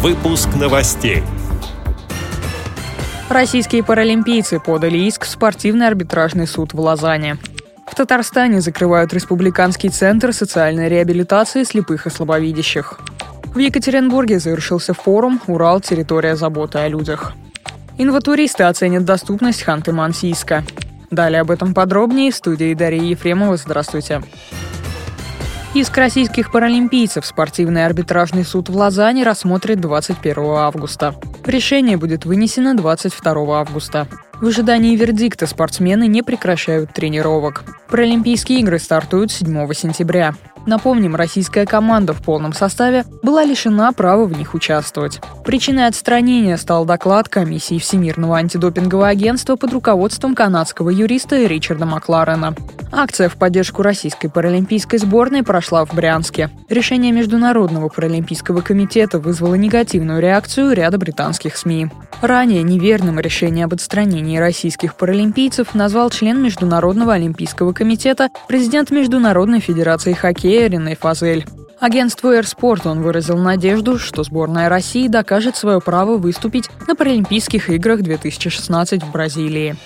Выпуск новостей. Российские паралимпийцы подали иск в спортивный арбитражный суд в Лозанне. В Татарстане закрывают Республиканский центр социальной реабилитации слепых и слабовидящих. В Екатеринбурге завершился форум «Урал. Территория заботы о людях». Инватуристы оценят доступность Ханты-Мансийска. Далее об этом подробнее в студии Дарьи Ефремова. Здравствуйте. Иск российских паралимпийцев спортивный арбитражный суд в Лозанне рассмотрит 21 августа. Решение будет вынесено 22 августа. В ожидании вердикта спортсмены не прекращают тренировок. Паралимпийские игры стартуют 7 сентября. Напомним, российская команда в полном составе была лишена права в них участвовать. Причиной отстранения стал доклад комиссии Всемирного антидопингового агентства под руководством канадского юриста Ричарда Макларена. Акция в поддержку российской паралимпийской сборной прошла в Брянске. Решение Международного паралимпийского комитета вызвало негативную реакцию ряда британских СМИ. Ранее неверным решение об отстранении российских паралимпийцев назвал член Международного олимпийского комитета, президент Международной федерации хоккея Рене Фазель. Агентству «Эрспорт» он выразил надежду, что сборная России докажет свое право выступить на Паралимпийских играх 2016 в Бразилии.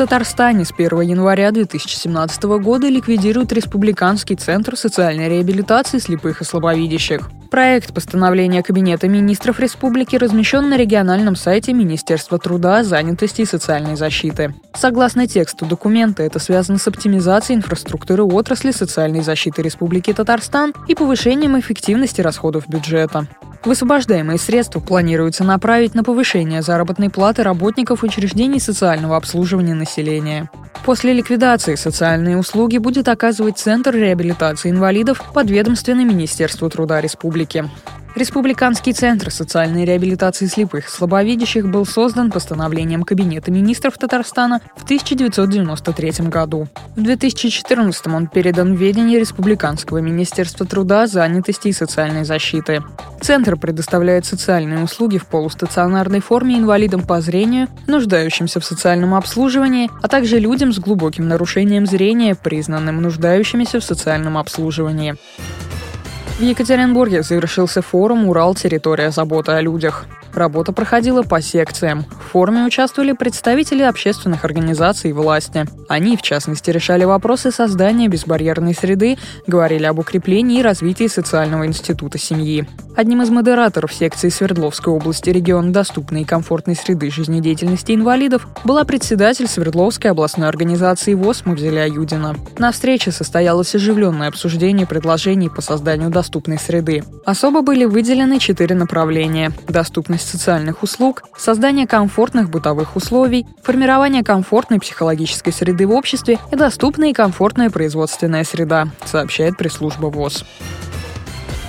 Татарстане с 1 января 2017 года ликвидируют Республиканский центр социальной реабилитации слепых и слабовидящих. Проект постановления Кабинета министров республики размещен на региональном сайте Министерства труда, занятости и социальной защиты. Согласно тексту документа, это связано с оптимизацией инфраструктуры отрасли социальной защиты Республики Татарстан и повышением эффективности расходов бюджета. Высвобождаемые средства планируется направить на повышение заработной платы работников учреждений социального обслуживания населения. После ликвидации социальные услуги будет оказывать Центр реабилитации инвалидов подведомственный Министерству труда республики. Республиканский центр социальной реабилитации слепых и слабовидящих был создан постановлением Кабинета министров Татарстана в 1993 году. В 2014 он передан в ведение Республиканского министерства труда, занятости и социальной защиты. Центр предоставляет социальные услуги в полустационарной форме инвалидам по зрению, нуждающимся в социальном обслуживании, а также людям с глубоким нарушением зрения, признанным нуждающимися в социальном обслуживании. В Екатеринбурге завершился форум «Урал. Территория заботы о людях». Работа проходила по секциям. В форуме участвовали представители общественных организаций и власти. Они, в частности, решали вопросы создания безбарьерной среды, говорили об укреплении и развитии социального института семьи. Одним из модераторов секции Свердловской области регион доступной и комфортной среды жизнедеятельности инвалидов была председатель Свердловской областной организации ВОЗ Мавзеля Юдина. На встрече состоялось оживленное обсуждение предложений по созданию доступной среды. Особо были выделены четыре направления – доступность доступность социальных услуг, создание комфортных бытовых условий, формирование комфортной психологической среды в обществе и доступная и комфортная производственная среда, сообщает пресс-служба ВОЗ.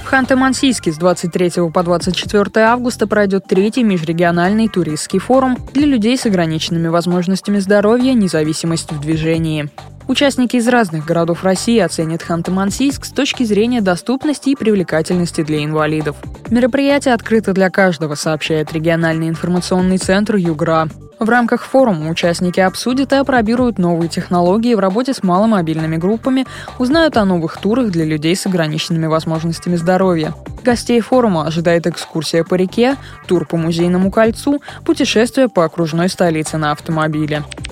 В Ханты-Мансийске с 23 по 24 августа пройдет третий межрегиональный туристский форум для людей с ограниченными возможностями здоровья «Независимость в движении». Участники из разных городов России оценят Ханты-Мансийск с точки зрения доступности и привлекательности для инвалидов. Мероприятие открыто для каждого, сообщает региональный информационный центр «Югра». В рамках форума участники обсудят и опробируют новые технологии в работе с маломобильными группами, узнают о новых турах для людей с ограниченными возможностями здоровья. Гостей форума ожидает экскурсия по реке, тур по музейному кольцу, путешествие по окружной столице на автомобиле.